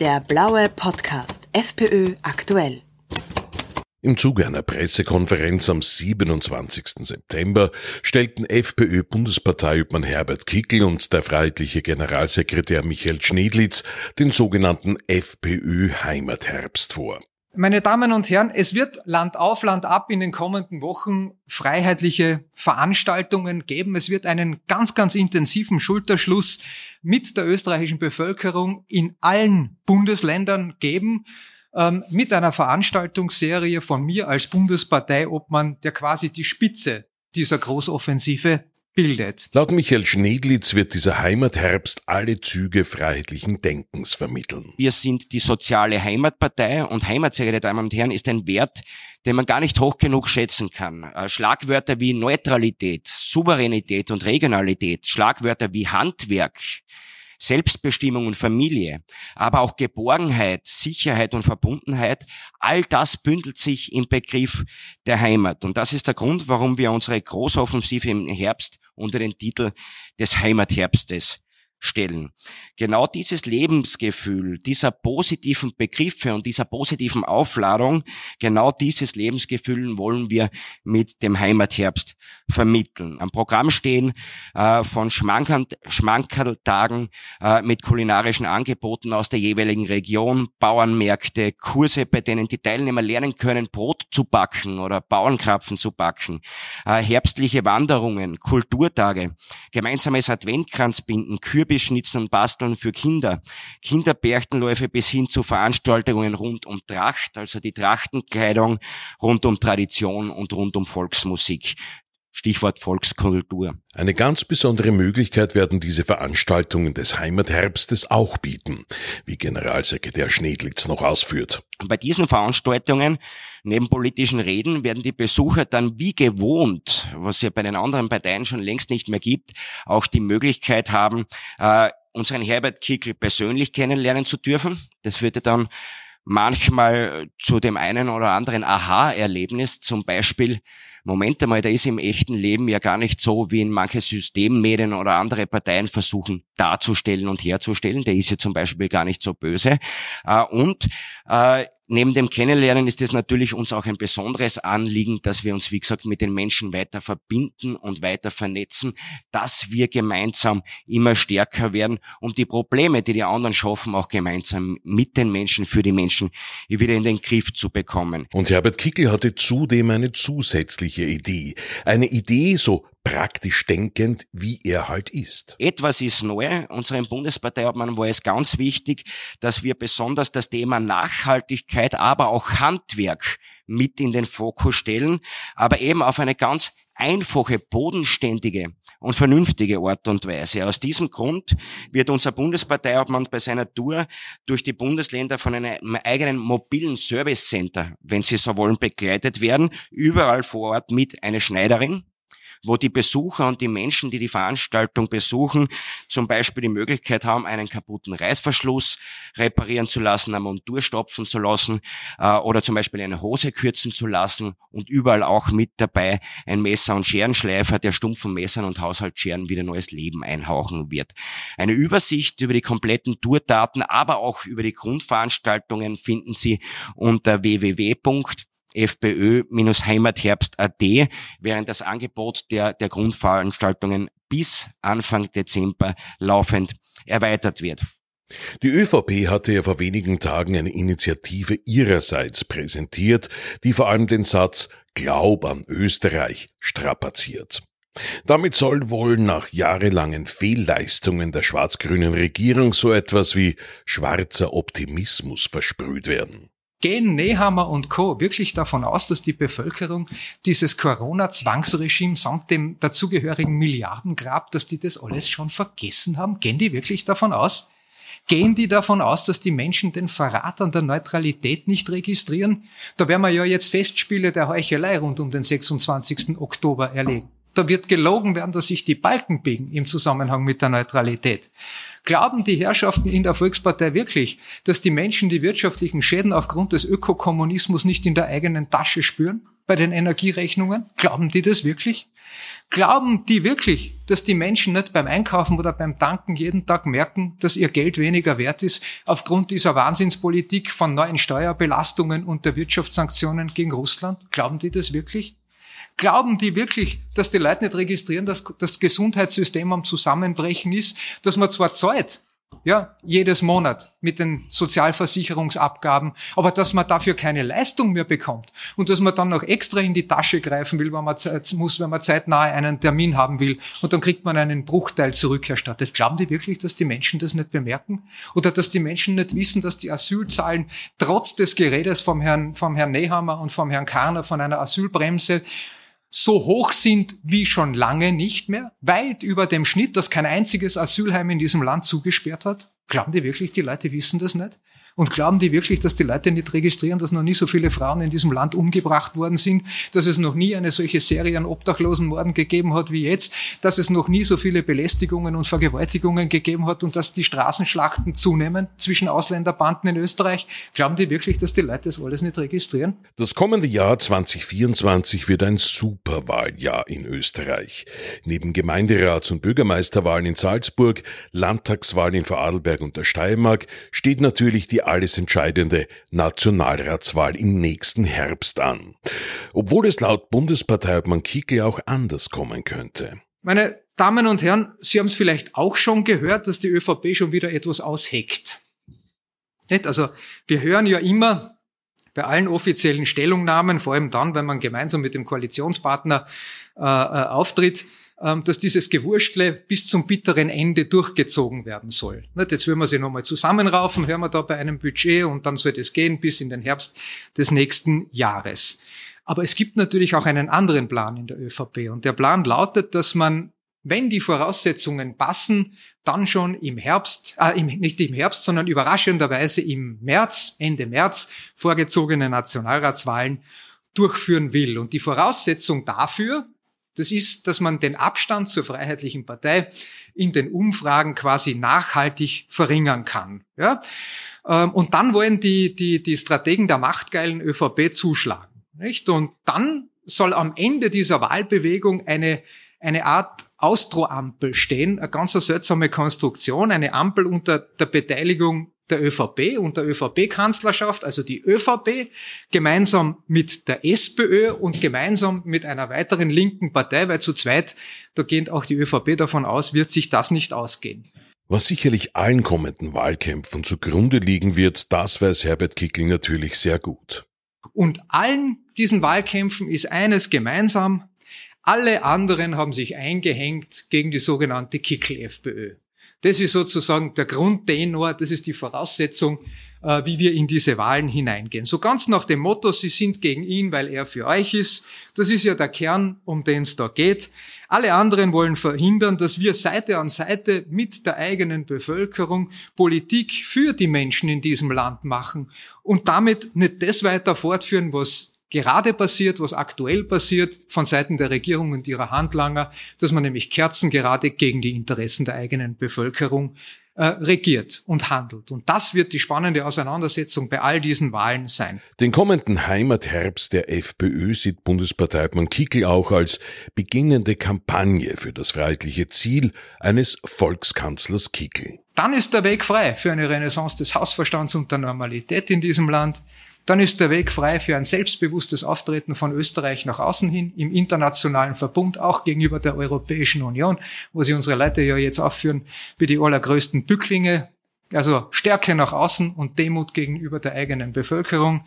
Der blaue Podcast FPÖ aktuell. Im Zuge einer Pressekonferenz am 27. September stellten FPÖ-Bundesparteiobmann Herbert Kickel und der freiheitliche Generalsekretär Michael Schnedlitz den sogenannten FPÖ-Heimatherbst vor. Meine Damen und Herren, es wird Land auf, Land ab in den kommenden Wochen freiheitliche Veranstaltungen geben. Es wird einen ganz, ganz intensiven Schulterschluss mit der österreichischen Bevölkerung in allen Bundesländern geben, ähm, mit einer Veranstaltungsserie von mir als Bundesparteiobmann, der quasi die Spitze dieser Großoffensive bildet. Laut Michael Schnedlitz wird dieser Heimatherbst alle Züge freiheitlichen Denkens vermitteln. Wir sind die soziale Heimatpartei und Heimat, sehr geehrte Damen und Herren, ist ein Wert, den man gar nicht hoch genug schätzen kann. Äh, Schlagwörter wie Neutralität, Souveränität und Regionalität, Schlagwörter wie Handwerk, Selbstbestimmung und Familie, aber auch Geborgenheit, Sicherheit und Verbundenheit, all das bündelt sich im Begriff der Heimat. Und das ist der Grund, warum wir unsere Großoffensive im Herbst unter den Titel des Heimatherbstes stellen. Genau dieses Lebensgefühl, dieser positiven Begriffe und dieser positiven Aufladung, genau dieses Lebensgefühl wollen wir mit dem Heimatherbst vermitteln. Am Programm stehen äh, von Schmankerltagen äh, mit kulinarischen Angeboten aus der jeweiligen Region, Bauernmärkte, Kurse, bei denen die Teilnehmer lernen können, Brot zu backen oder Bauernkrapfen zu backen, äh, herbstliche Wanderungen, Kulturtage, gemeinsames Adventkranzbinden, Kürbis Kürbisschnitzen und Basteln für Kinder, Kinderbärchtenläufe bis hin zu Veranstaltungen rund um Tracht, also die Trachtenkleidung, rund um Tradition und rund um Volksmusik. Stichwort Volkskultur. Eine ganz besondere Möglichkeit werden diese Veranstaltungen des Heimatherbstes auch bieten, wie Generalsekretär Schnedlitz noch ausführt. Bei diesen Veranstaltungen, neben politischen Reden, werden die Besucher dann wie gewohnt, was ja bei den anderen Parteien schon längst nicht mehr gibt, auch die Möglichkeit haben, äh, unseren Herbert Kickl persönlich kennenlernen zu dürfen. Das würde dann manchmal zu dem einen oder anderen Aha-Erlebnis, zum Beispiel Moment einmal, der ist im echten Leben ja gar nicht so, wie in manche Systemmedien oder andere Parteien versuchen darzustellen und herzustellen. Der ist ja zum Beispiel gar nicht so böse. Äh, und äh, neben dem Kennenlernen ist es natürlich uns auch ein besonderes Anliegen, dass wir uns, wie gesagt, mit den Menschen weiter verbinden und weiter vernetzen, dass wir gemeinsam immer stärker werden, um die Probleme, die die anderen schaffen, auch gemeinsam mit den Menschen, für die Menschen wieder in den Griff zu bekommen. Und Herbert Kickel hatte zudem eine zusätzliche Idee. Eine Idee so praktisch denkend, wie er halt ist. Etwas ist neu. Unserem Bundesparteiobmann war es ganz wichtig, dass wir besonders das Thema Nachhaltigkeit, aber auch Handwerk mit in den Fokus stellen, aber eben auf eine ganz einfache, bodenständige und vernünftige Art und Weise. Aus diesem Grund wird unser Bundesparteiobmann bei seiner Tour durch die Bundesländer von einem eigenen mobilen Service Center, wenn Sie so wollen, begleitet werden, überall vor Ort mit einer Schneiderin, wo die Besucher und die Menschen, die die Veranstaltung besuchen, zum Beispiel die Möglichkeit haben, einen kaputten Reißverschluss reparieren zu lassen, eine Montur stopfen zu lassen äh, oder zum Beispiel eine Hose kürzen zu lassen und überall auch mit dabei ein Messer- und Scherenschleifer, der stumpfen Messern und Haushaltsscheren wieder neues Leben einhauchen wird. Eine Übersicht über die kompletten Tourdaten, aber auch über die Grundveranstaltungen finden Sie unter www fpö-heimatherbst.at, während das Angebot der, der Grundveranstaltungen bis Anfang Dezember laufend erweitert wird. Die ÖVP hatte ja vor wenigen Tagen eine Initiative ihrerseits präsentiert, die vor allem den Satz Glaub an Österreich strapaziert. Damit soll wohl nach jahrelangen Fehlleistungen der schwarz-grünen Regierung so etwas wie schwarzer Optimismus versprüht werden. Gehen Nehammer und Co. wirklich davon aus, dass die Bevölkerung dieses Corona-Zwangsregime samt dem dazugehörigen Milliardengrab, dass die das alles schon vergessen haben? Gehen die wirklich davon aus? Gehen die davon aus, dass die Menschen den Verrat an der Neutralität nicht registrieren? Da werden wir ja jetzt Festspiele der Heuchelei rund um den 26. Oktober erleben. Da wird gelogen werden, dass sich die Balken biegen im Zusammenhang mit der Neutralität. Glauben die Herrschaften in der Volkspartei wirklich, dass die Menschen die wirtschaftlichen Schäden aufgrund des Ökokommunismus nicht in der eigenen Tasche spüren bei den Energierechnungen? Glauben die das wirklich? Glauben die wirklich, dass die Menschen nicht beim Einkaufen oder beim Tanken jeden Tag merken, dass ihr Geld weniger wert ist aufgrund dieser Wahnsinnspolitik von neuen Steuerbelastungen und der Wirtschaftssanktionen gegen Russland? Glauben die das wirklich? Glauben die wirklich, dass die Leute nicht registrieren, dass das Gesundheitssystem am Zusammenbrechen ist, dass man zwar zahlt, ja, jedes Monat mit den Sozialversicherungsabgaben, aber dass man dafür keine Leistung mehr bekommt und dass man dann noch extra in die Tasche greifen will, wenn man muss, wenn man zeitnah einen Termin haben will und dann kriegt man einen Bruchteil zurückerstattet. Glauben die wirklich, dass die Menschen das nicht bemerken oder dass die Menschen nicht wissen, dass die Asylzahlen trotz des Geredes vom Herrn, vom Herrn Nehammer und vom Herrn Karner von einer Asylbremse so hoch sind wie schon lange nicht mehr, weit über dem Schnitt, dass kein einziges Asylheim in diesem Land zugesperrt hat? Glauben die wirklich, die Leute wissen das nicht? Und glauben die wirklich, dass die Leute nicht registrieren, dass noch nie so viele Frauen in diesem Land umgebracht worden sind, dass es noch nie eine solche Serie an Obdachlosenmorden gegeben hat wie jetzt, dass es noch nie so viele Belästigungen und Vergewaltigungen gegeben hat und dass die Straßenschlachten zunehmen zwischen Ausländerbanden in Österreich? Glauben die wirklich, dass die Leute das alles nicht registrieren? Das kommende Jahr 2024 wird ein Superwahljahr in Österreich. Neben Gemeinderats- und Bürgermeisterwahlen in Salzburg, Landtagswahlen in Vorarlberg und der Steiermark steht natürlich die alles entscheidende Nationalratswahl im nächsten Herbst an. Obwohl es laut Bundesparteiobmann Kickel auch anders kommen könnte. Meine Damen und Herren, Sie haben es vielleicht auch schon gehört, dass die ÖVP schon wieder etwas ausheckt. Also wir hören ja immer bei allen offiziellen Stellungnahmen, vor allem dann, wenn man gemeinsam mit dem Koalitionspartner äh, äh auftritt, dass dieses Gewurschtle bis zum bitteren Ende durchgezogen werden soll. Jetzt will man sich nochmal zusammenraufen, hören wir da bei einem Budget und dann soll das gehen bis in den Herbst des nächsten Jahres. Aber es gibt natürlich auch einen anderen Plan in der ÖVP und der Plan lautet, dass man, wenn die Voraussetzungen passen, dann schon im Herbst, äh, im, nicht im Herbst, sondern überraschenderweise im März, Ende März, vorgezogene Nationalratswahlen durchführen will. Und die Voraussetzung dafür, das ist, dass man den Abstand zur Freiheitlichen Partei in den Umfragen quasi nachhaltig verringern kann. Ja? Ähm, und dann wollen die, die, die Strategen der machtgeilen ÖVP zuschlagen. Nicht? Und dann soll am Ende dieser Wahlbewegung eine, eine Art Austroampel stehen, eine ganz seltsame Konstruktion, eine Ampel unter der Beteiligung der ÖVP und der ÖVP-Kanzlerschaft, also die ÖVP, gemeinsam mit der SPÖ und gemeinsam mit einer weiteren linken Partei, weil zu zweit, da geht auch die ÖVP davon aus, wird sich das nicht ausgehen. Was sicherlich allen kommenden Wahlkämpfen zugrunde liegen wird, das weiß Herbert Kickl natürlich sehr gut. Und allen diesen Wahlkämpfen ist eines gemeinsam, alle anderen haben sich eingehängt gegen die sogenannte Kickl-FPÖ. Das ist sozusagen der Grundtenor, das ist die Voraussetzung, äh, wie wir in diese Wahlen hineingehen. So ganz nach dem Motto, Sie sind gegen ihn, weil er für euch ist. Das ist ja der Kern, um den es da geht. Alle anderen wollen verhindern, dass wir Seite an Seite mit der eigenen Bevölkerung Politik für die Menschen in diesem Land machen und damit nicht das weiter fortführen, was gerade passiert, was aktuell passiert von Seiten der Regierung und ihrer Handlanger, dass man nämlich Kerzen gerade gegen die Interessen der eigenen Bevölkerung äh, regiert und handelt. Und das wird die spannende Auseinandersetzung bei all diesen Wahlen sein. Den kommenden Heimatherbst der FPÖ sieht Bundesparteiobmann Kickel auch als beginnende Kampagne für das freiheitliche Ziel eines Volkskanzlers Kickel. Dann ist der Weg frei für eine Renaissance des Hausverstands und der Normalität in diesem Land. Dann ist der Weg frei für ein selbstbewusstes Auftreten von Österreich nach außen hin im internationalen Verbund, auch gegenüber der Europäischen Union, wo sie unsere Leute ja jetzt aufführen wie die allergrößten Bücklinge. Also Stärke nach außen und Demut gegenüber der eigenen Bevölkerung.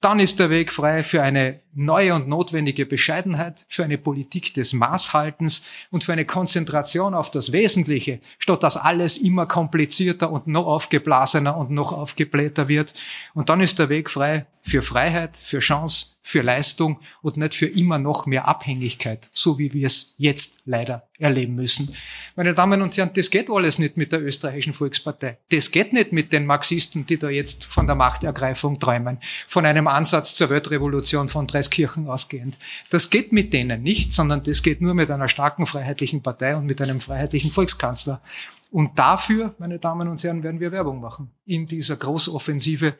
Dann ist der Weg frei für eine neue und notwendige Bescheidenheit, für eine Politik des Maßhaltens und für eine Konzentration auf das Wesentliche, statt dass alles immer komplizierter und noch aufgeblasener und noch aufgeblähter wird. Und dann ist der Weg frei für Freiheit, für Chance, für Leistung und nicht für immer noch mehr Abhängigkeit, so wie wir es jetzt leider erleben müssen. Meine Damen und Herren, das geht alles nicht mit der österreichischen Volkspartei. Das geht nicht mit den Marxisten, die da jetzt von der Machtergreifung träumen, von einem Ansatz zur Weltrevolution von Dreiskirchen ausgehend. Das geht mit denen nicht, sondern das geht nur mit einer starken freiheitlichen Partei und mit einem freiheitlichen Volkskanzler. Und dafür, meine Damen und Herren, werden wir Werbung machen in dieser Großoffensive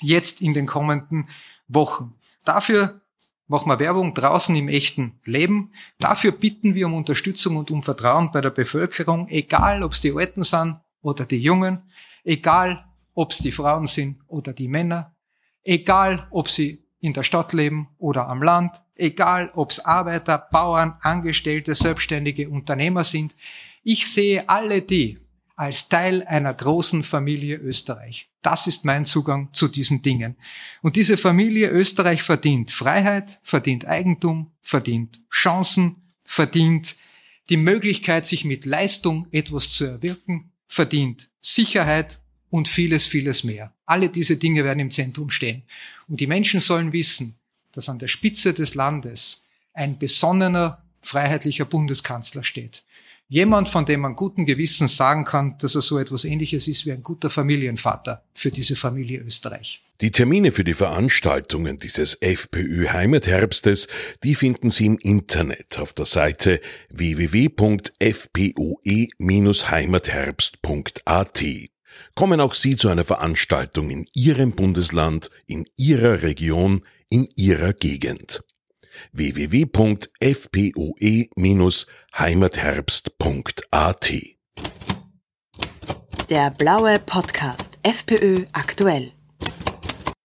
jetzt in den kommenden Wochen. Dafür machen wir Werbung draußen im echten Leben. Dafür bitten wir um Unterstützung und um Vertrauen bei der Bevölkerung, egal ob es die Alten sind oder die Jungen, egal ob es die Frauen sind oder die Männer, egal ob sie in der Stadt leben oder am Land, egal ob es Arbeiter, Bauern, Angestellte, Selbstständige, Unternehmer sind. Ich sehe alle die als Teil einer großen Familie Österreich. Das ist mein Zugang zu diesen Dingen. Und diese Familie Österreich verdient Freiheit, verdient Eigentum, verdient Chancen, verdient die Möglichkeit, sich mit Leistung etwas zu erwirken, verdient Sicherheit und vieles, vieles mehr. Alle diese Dinge werden im Zentrum stehen. Und die Menschen sollen wissen, dass an der Spitze des Landes ein besonnener, freiheitlicher Bundeskanzler steht. Jemand, von dem man guten Gewissens sagen kann, dass er so etwas ähnliches ist wie ein guter Familienvater für diese Familie Österreich. Die Termine für die Veranstaltungen dieses FPÖ Heimatherbstes, die finden Sie im Internet auf der Seite www.fpoe-heimatherbst.at. Kommen auch Sie zu einer Veranstaltung in Ihrem Bundesland, in Ihrer Region, in Ihrer Gegend www.fpoe-heimatherbst.at Der blaue Podcast FPÖ aktuell.